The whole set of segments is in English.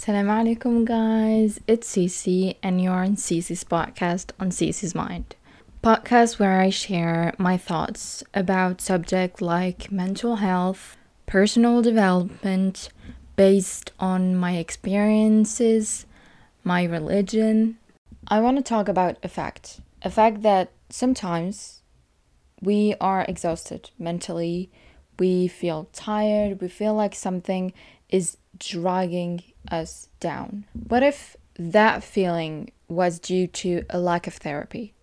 Assalamu alaikum, guys. It's Cece, and you're on Cece's podcast on Cece's Mind. Podcast where I share my thoughts about subjects like mental health, personal development, based on my experiences, my religion. I want to talk about a fact a fact that sometimes we are exhausted mentally, we feel tired, we feel like something is dragging us down. What if that feeling was due to a lack of therapy?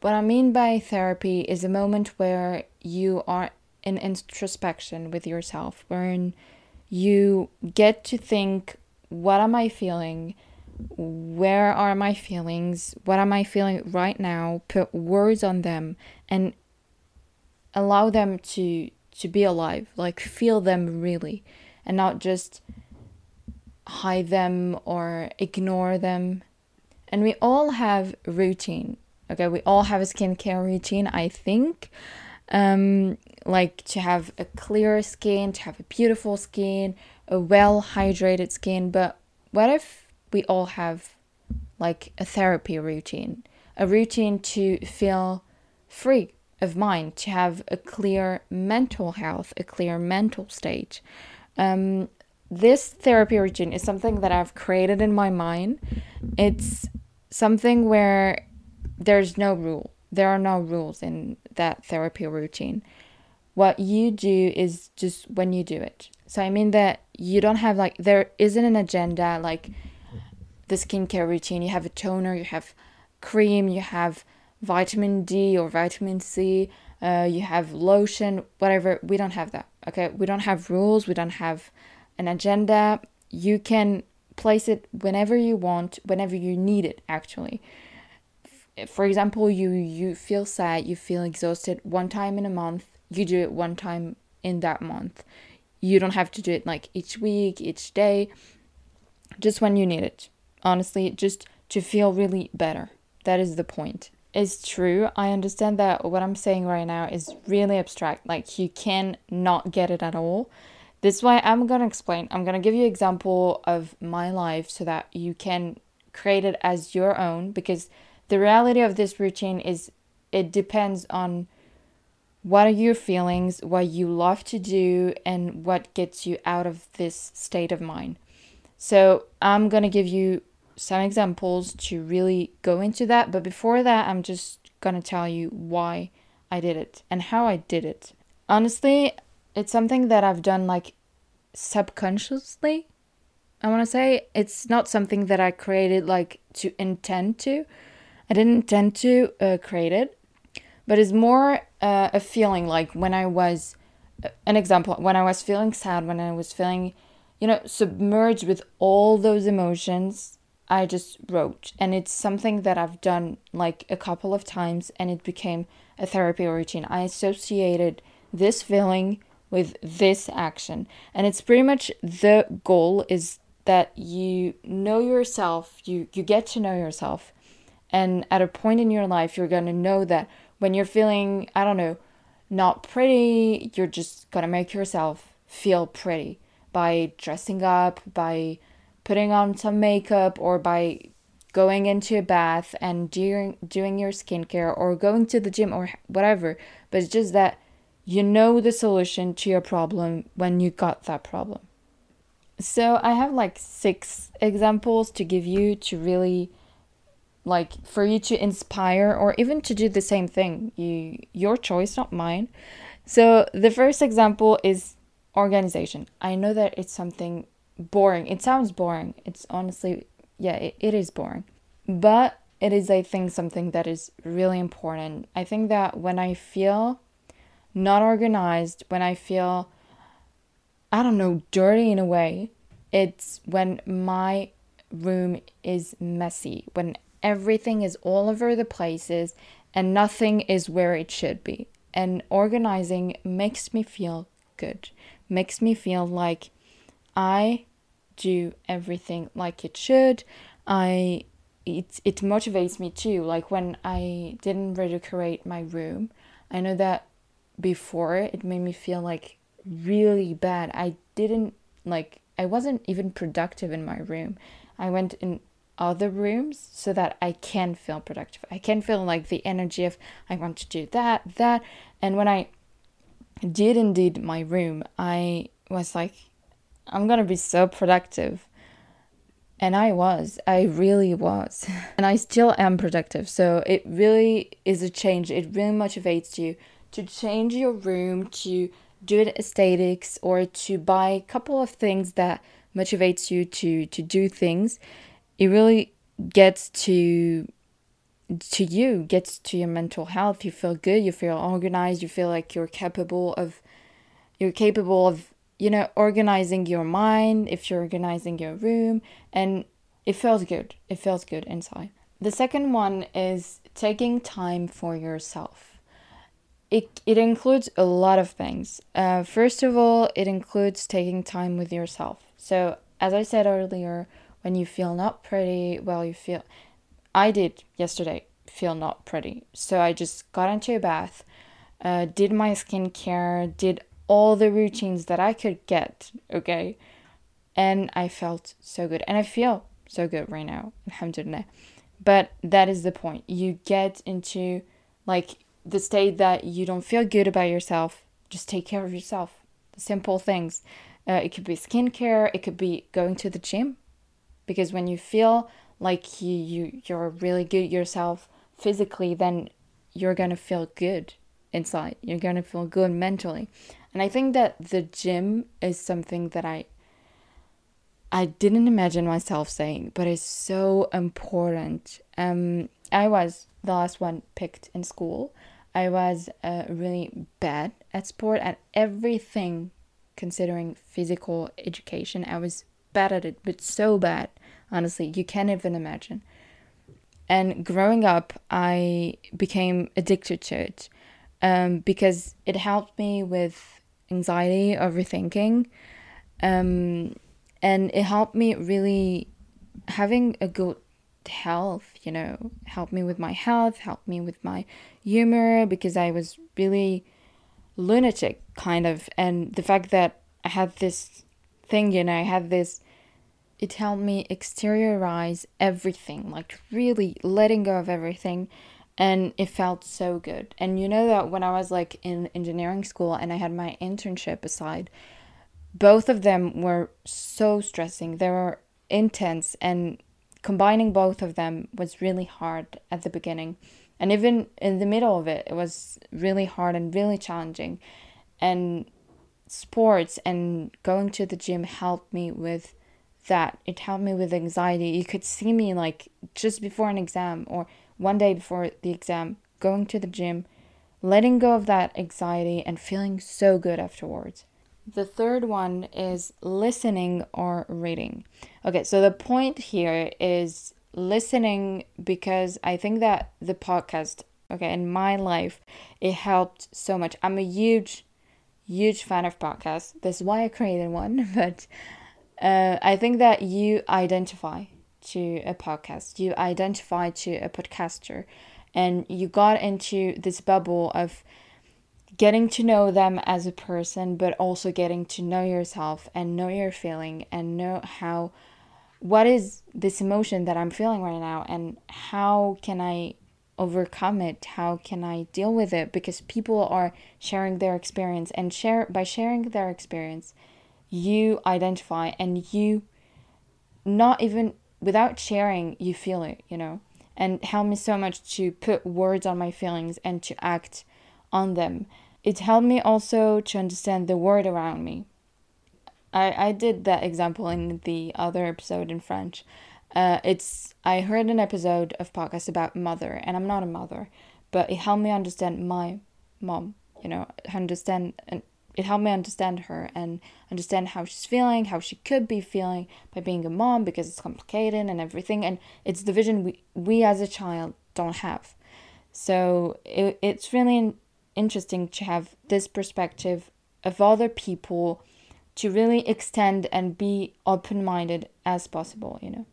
What I mean by therapy is a moment where you are in introspection with yourself, wherein you get to think, what am I feeling? Where are my feelings? What am I feeling right now? Put words on them and allow them to to be alive, like feel them really and not just hide them or ignore them. And we all have routine. Okay, we all have a skincare routine, I think. Um, like to have a clear skin, to have a beautiful skin, a well hydrated skin. But what if we all have like a therapy routine, a routine to feel free of mind, to have a clear mental health, a clear mental state? Um, this therapy routine is something that I've created in my mind. It's something where there's no rule. There are no rules in that therapy routine. What you do is just when you do it. So I mean that you don't have like there isn't an agenda like the skincare routine. You have a toner, you have cream, you have vitamin D or vitamin C, uh, you have lotion, whatever. We don't have that. Okay, we don't have rules. We don't have an agenda. You can place it whenever you want, whenever you need it actually. For example, you you feel sad, you feel exhausted one time in a month, you do it one time in that month. You don't have to do it like each week, each day, just when you need it. Honestly, just to feel really better. That is the point. It's true. I understand that what I'm saying right now is really abstract. Like you can not get it at all. This is why I'm going to explain. I'm going to give you example of my life so that you can create it as your own because the reality of this routine is it depends on what are your feelings, what you love to do and what gets you out of this state of mind. So, I'm going to give you some examples to really go into that, but before that, I'm just going to tell you why I did it and how I did it. Honestly, it's something that I've done like subconsciously. I want to say it's not something that I created like to intend to. I didn't intend to uh, create it, but it's more uh, a feeling like when I was, uh, an example, when I was feeling sad, when I was feeling, you know, submerged with all those emotions, I just wrote. And it's something that I've done like a couple of times and it became a therapy routine. I associated this feeling with this action. And it's pretty much the goal is that you know yourself, you you get to know yourself. And at a point in your life you're going to know that when you're feeling, I don't know, not pretty, you're just going to make yourself feel pretty by dressing up, by putting on some makeup or by going into a bath and doing doing your skincare or going to the gym or whatever. But it's just that you know the solution to your problem when you got that problem. So I have like six examples to give you to really like for you to inspire or even to do the same thing. You your choice, not mine. So the first example is organization. I know that it's something boring. It sounds boring. It's honestly yeah, it, it is boring. But it is I think something that is really important. I think that when I feel not organized, when I feel, I don't know, dirty in a way, it's when my room is messy, when everything is all over the places and nothing is where it should be. And organizing makes me feel good, makes me feel like I do everything like it should. I it it motivates me too. Like when I didn't redecorate my room, I know that before it made me feel like really bad. I didn't like I wasn't even productive in my room. I went in other rooms so that I can feel productive. I can feel like the energy of I want to do that, that. And when I did indeed my room, I was like, I'm gonna be so productive. And I was, I really was. And I still am productive. So it really is a change. It really motivates you to change your room, to do it aesthetics, or to buy a couple of things that motivates you to to do things. It really gets to to you, gets to your mental health. You feel good, you feel organized, you feel like you're capable of you're capable of you know, organizing your mind, if you're organizing your room, and it feels good. It feels good inside. The second one is taking time for yourself. It, it includes a lot of things. Uh, first of all, it includes taking time with yourself. So, as I said earlier, when you feel not pretty, well, you feel. I did yesterday feel not pretty. So, I just got into a bath, uh, did my skincare, did all the routines that I could get, okay? And I felt so good. And I feel so good right now, alhamdulillah. But that is the point. You get into like the state that you don't feel good about yourself. Just take care of yourself. Simple things. Uh, it could be skincare, it could be going to the gym. Because when you feel like you, you you're really good yourself physically, then you're gonna feel good inside. You're gonna feel good mentally. And I think that the gym is something that I I didn't imagine myself saying, but it's so important. Um, I was the last one picked in school. I was uh, really bad at sport at everything, considering physical education. I was bad at it, but so bad, honestly, you can't even imagine. And growing up, I became addicted to it um, because it helped me with anxiety, overthinking. Um, and it helped me really having a good health, you know, help me with my health, help me with my humor because I was really lunatic kind of and the fact that I had this thing, you know, I had this it helped me exteriorize everything, like really letting go of everything and it felt so good. And you know that when I was like in engineering school and I had my internship aside, both of them were so stressing. They were intense and combining both of them was really hard at the beginning. And even in the middle of it, it was really hard and really challenging. And sports and going to the gym helped me with that. It helped me with anxiety. You could see me like just before an exam or one day before the exam, going to the gym, letting go of that anxiety, and feeling so good afterwards. The third one is listening or reading. Okay, so the point here is listening because I think that the podcast, okay, in my life, it helped so much. I'm a huge, huge fan of podcasts. That's why I created one. But uh, I think that you identify to a podcast, you identify to a podcaster, and you got into this bubble of getting to know them as a person, but also getting to know yourself and know your feeling and know how what is this emotion that I'm feeling right now and how can I overcome it? How can i deal with it? Because people are sharing their experience and share by sharing their experience you identify and you not even without sharing, you feel it, you know, and help me so much to put words on my feelings and to act on them. It helped me also to understand the world around me. I, I did that example in the other episode in French. Uh, it's I heard an episode of podcast about mother, and I'm not a mother, but it helped me understand my mom. You know, understand and it helped me understand her and understand how she's feeling, how she could be feeling by being a mom because it's complicated and everything. And it's the vision we, we as a child don't have. So it, it's really interesting to have this perspective of other people to really extend and be open minded as possible, you know.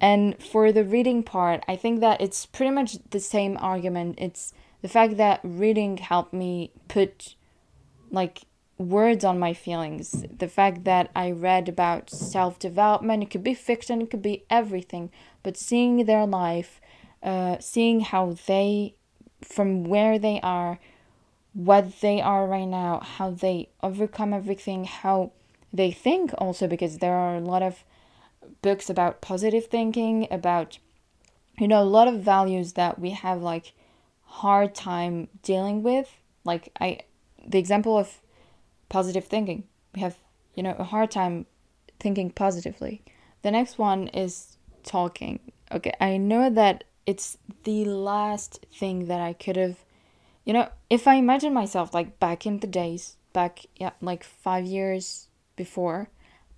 And for the reading part, I think that it's pretty much the same argument. It's the fact that reading helped me put like words on my feelings. The fact that I read about self development, it could be fiction, it could be everything, but seeing their life, uh, seeing how they, from where they are, what they are right now, how they overcome everything, how they think also, because there are a lot of books about positive thinking, about, you know, a lot of values that we have like hard time dealing with. Like, I, the example of positive thinking. We have, you know, a hard time thinking positively. The next one is talking. Okay, I know that it's the last thing that I could have, you know, if I imagine myself like back in the days, back, yeah, like five years before,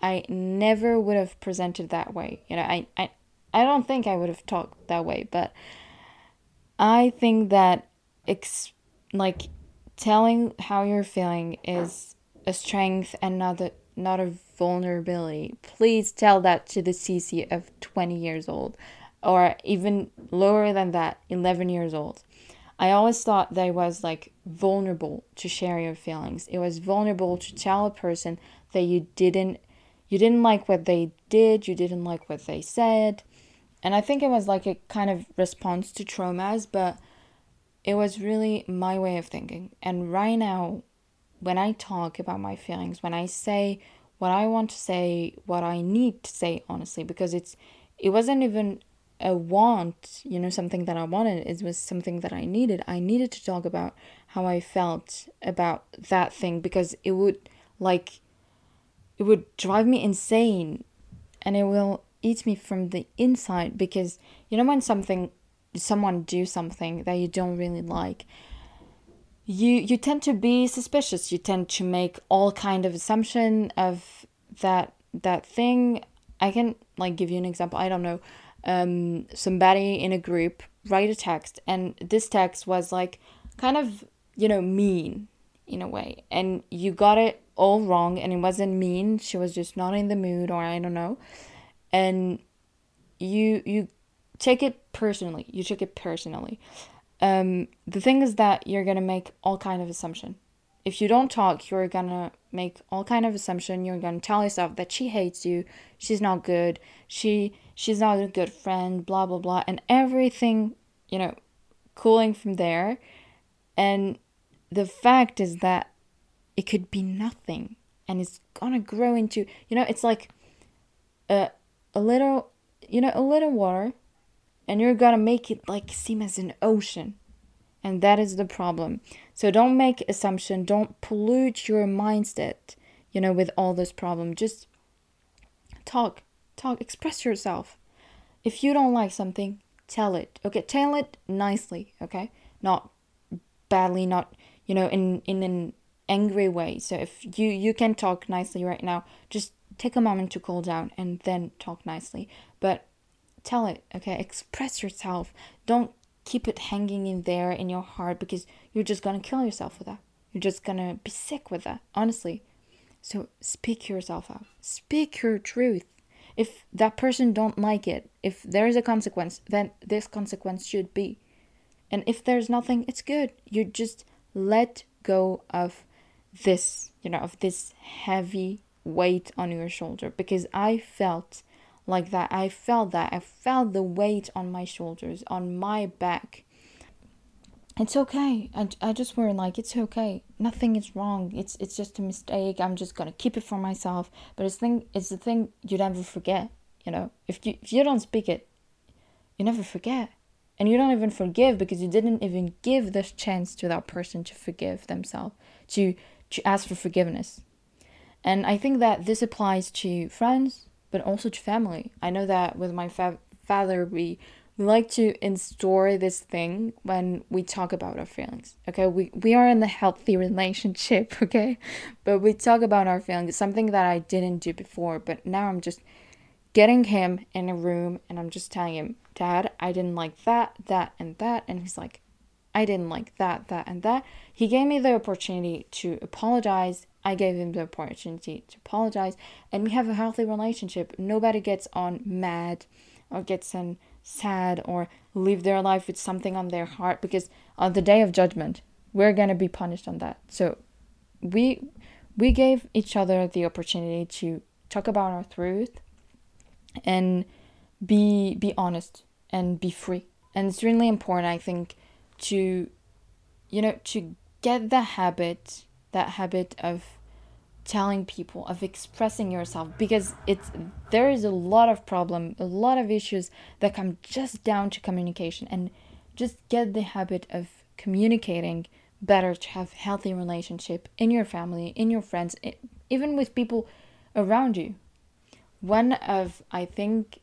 I never would have presented that way. You know, I, I, I don't think I would have talked that way, but I think that, ex- like, telling how you're feeling is a strength and not a, not a vulnerability. Please tell that to the Cece of 20 years old or even lower than that, 11 years old. I always thought that it was like vulnerable to share your feelings. It was vulnerable to tell a person that you didn't you didn't like what they did, you didn't like what they said. And I think it was like a kind of response to traumas, but it was really my way of thinking. And right now when I talk about my feelings, when I say what I want to say, what I need to say honestly, because it's it wasn't even a want, you know, something that I wanted. It was something that I needed. I needed to talk about how I felt about that thing because it would like it would drive me insane and it will eat me from the inside because you know when something someone do something that you don't really like you you tend to be suspicious you tend to make all kind of assumption of that that thing i can like give you an example i don't know um somebody in a group write a text and this text was like kind of you know mean in a way. And you got it all wrong and it wasn't mean. She was just not in the mood or i don't know. And you you take it personally. You took it personally. Um, the thing is that you're gonna make all kind of assumption. If you don't talk, you're gonna make all kind of assumption. You're gonna tell yourself that she hates you, she's not good, she she's not a good friend, blah blah blah, and everything, you know, cooling from there. And the fact is that it could be nothing, and it's gonna grow into, you know, it's like a a little, you know, a little water and you're gonna make it like seem as an ocean and that is the problem. So don't make assumption. Don't pollute your mindset you know with all this problem just talk talk express yourself. If you don't like something tell it okay? Tell it nicely okay? Not badly not you know in in an angry way. So if you you can talk nicely right now just take a moment to cool down and then talk nicely. But tell it okay? Express yourself. Don't keep it hanging in there in your heart because you're just gonna kill yourself with that. You're just gonna be sick with that honestly. So speak yourself out. Speak your truth. If that person don't like it if there is a consequence then this consequence should be. And if there's nothing it's good. You just let go of this you know of this heavy weight on your shoulder because i felt like that. I felt that. I felt the weight on my shoulders, on my back. It's okay. I, I just were like, it's okay. Nothing is wrong. It's it's just a mistake. I'm just gonna keep it for myself. But it's thing it's the thing you never forget. You know, if you if you don't speak it, you never forget, and you don't even forgive because you didn't even give this chance to that person to forgive themselves, to to ask for forgiveness. And I think that this applies to friends, but also to family. I know that with my fa- father, we like to install this thing when we talk about our feelings. Okay, we we are in the healthy relationship. Okay, but we talk about our feelings. Something that I didn't do before, but now I'm just getting him in a room and I'm just telling him, Dad, I didn't like that, that, and that, and he's like, I didn't like that, that, and that. He gave me the opportunity to apologize I gave him the opportunity to apologize, and we have a healthy relationship. Nobody gets on mad or gets on sad or live their life with something on their heart because on the day of judgment, we're gonna be punished on that. So we we gave each other the opportunity to talk about our truth and be be honest and be free. And it's really important, I think, to you know, to get the habit, that habit of telling people of expressing yourself because it's there is a lot of problem a lot of issues that come just down to communication and just get the habit of communicating better to have healthy relationship in your family in your friends even with people around you. One of i think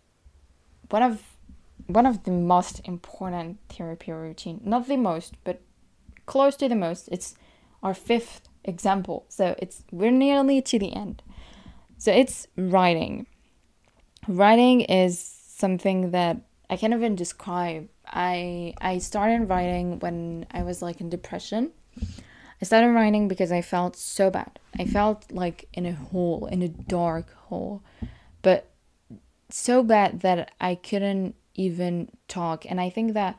one of one of the most important therapy routine not the most but close to the most it's our fifth example so it's we're nearly to the end so it's writing writing is something that i can't even describe I I started writing when I was like in depression. I started writing because I felt so bad. I felt like in a hole, in a dark hole. But so bad that I couldn't even talk. And I think that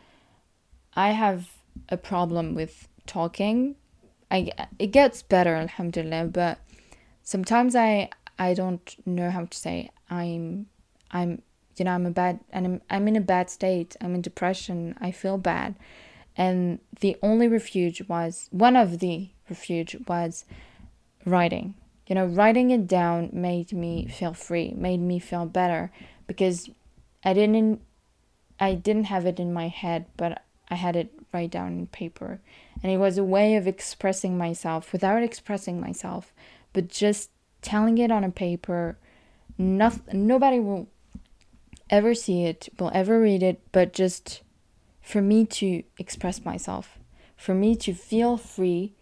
I have a problem with talking. I it gets better, alhamdulillah, but sometimes I I don't know how to say I'm I'm you know i'm a bad and I'm, I'm in a bad state i'm in depression i feel bad. And the only refuge was one of the refuge was writing. You know writing it down made me feel free made me feel better because i didn't i didn't have it in my head but i had it write down in paper and it was a way of expressing myself without expressing myself but just telling it on a paper nothing nobody will ever see it, will ever read it, but just for me to express myself, for me to feel free.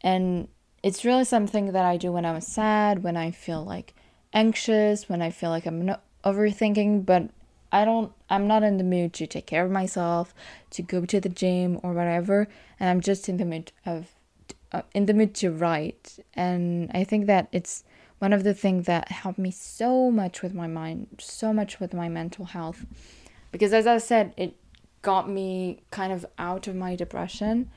And it's really something that I do when I'm sad, when I feel like anxious, when I feel like I'm not overthinking, but I don't I'm not in the mood to take care of myself, to go to the gym or whatever, and I'm just in the mood of uh, in the mood to write. And I think that it's one of the things that helped me so much with my mind, so much with my mental health. Because as I said, it got me kind of out of my depression.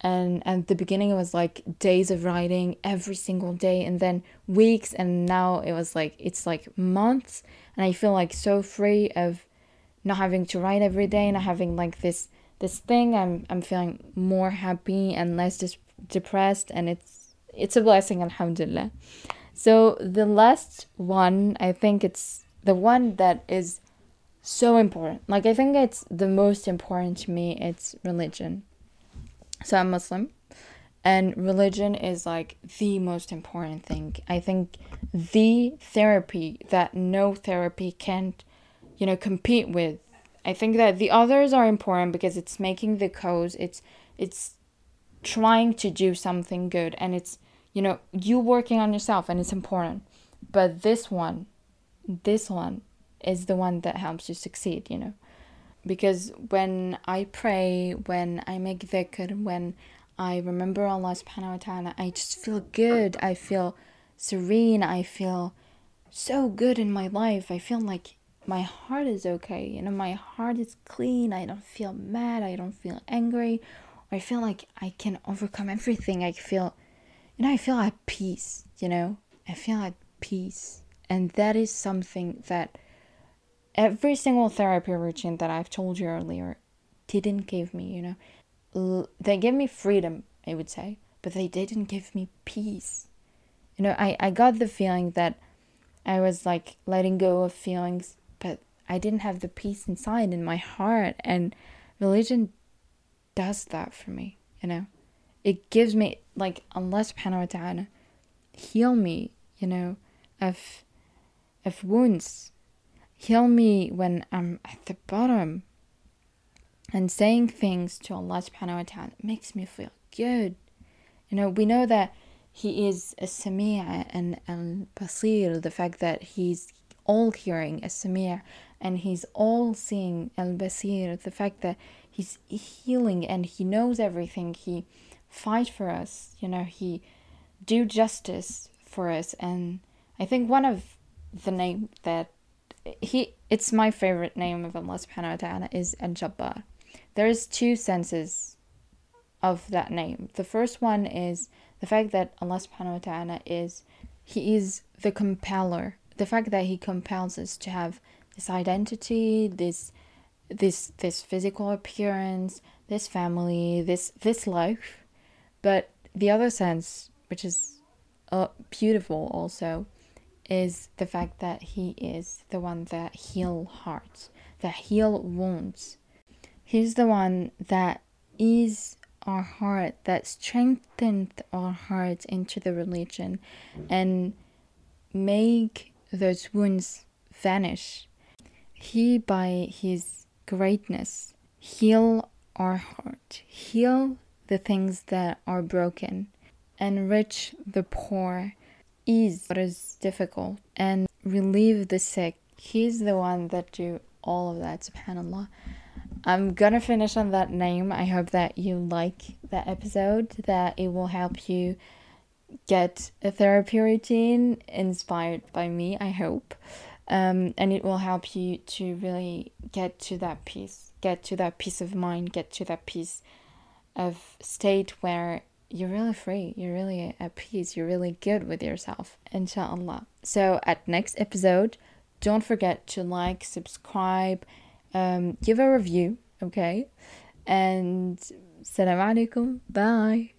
And at the beginning, it was like days of writing every single day, and then weeks, and now it was like it's like months. And I feel like so free of not having to write every day, not having like this this thing. I'm I'm feeling more happy and less dis- depressed, and it's it's a blessing, alhamdulillah. So the last one, I think it's the one that is so important. Like I think it's the most important to me. It's religion. So I'm Muslim, and religion is like the most important thing. I think the therapy that no therapy can't, you know, compete with. I think that the others are important because it's making the cause. It's it's trying to do something good, and it's you know you working on yourself and it's important but this one this one is the one that helps you succeed you know because when i pray when i make dhikr when i remember allah subhanahu wa ta'ala i just feel good. I feel serene. I feel so good in my life. I feel like my heart is okay. You know my heart is clean. I don't feel mad. I don't feel angry. I feel like i can overcome everything. I feel you know, I feel at peace, you know, I feel at peace. And that is something that every single therapy routine that I've told you earlier didn't give me, you know. They gave me freedom, I would say, but they didn't give me peace. You know, I, I got the feeling that I was like letting go of feelings, but I didn't have the peace inside in my heart. And religion does that for me, you know it gives me like Allah subhanahu heal me, you know, of of wounds. Heal me when I'm at the bottom. And saying things to Allah subhanahu wa ta'ala makes me feel good. You know, we know that He is a Sami'a and Al Basir, the fact that He's all hearing, a Sami'a, and He's all seeing, Al Basir, the fact that He's healing and He knows everything. He fight for us you know he do justice for us and i think one of the name that he it's my favorite name of Allah subhanahu wa ta'ala is Al-Jabbar. There's two senses of that name. The first one is the fact that Allah subhanahu wa ta'ala is He is the compeller. The fact that He compels us to have this identity, this this this physical appearance, this family, this this life. But the other sense, which is uh, beautiful also, is the fact that He is the one that heal hearts, that heal wounds. He's the one that is our heart, that strengthened our hearts into the religion and make those wounds vanish. He, by his greatness, heal our heart, heal the things that are broken, enrich the poor, ease what is difficult, and relieve the sick. He's the one that do all of that, subhanAllah. I'm gonna finish on that name. I hope that you like that episode, that it will help you get a therapy routine inspired by me, I hope. Um, and it will help you to really get to that peace, get to that peace of mind, get to that peace of state where you're really free, you're really at peace, you're really good with yourself, inshallah. So, at next episode, don't forget to like, subscribe, um, give a review, okay? And salam alaikum, bye.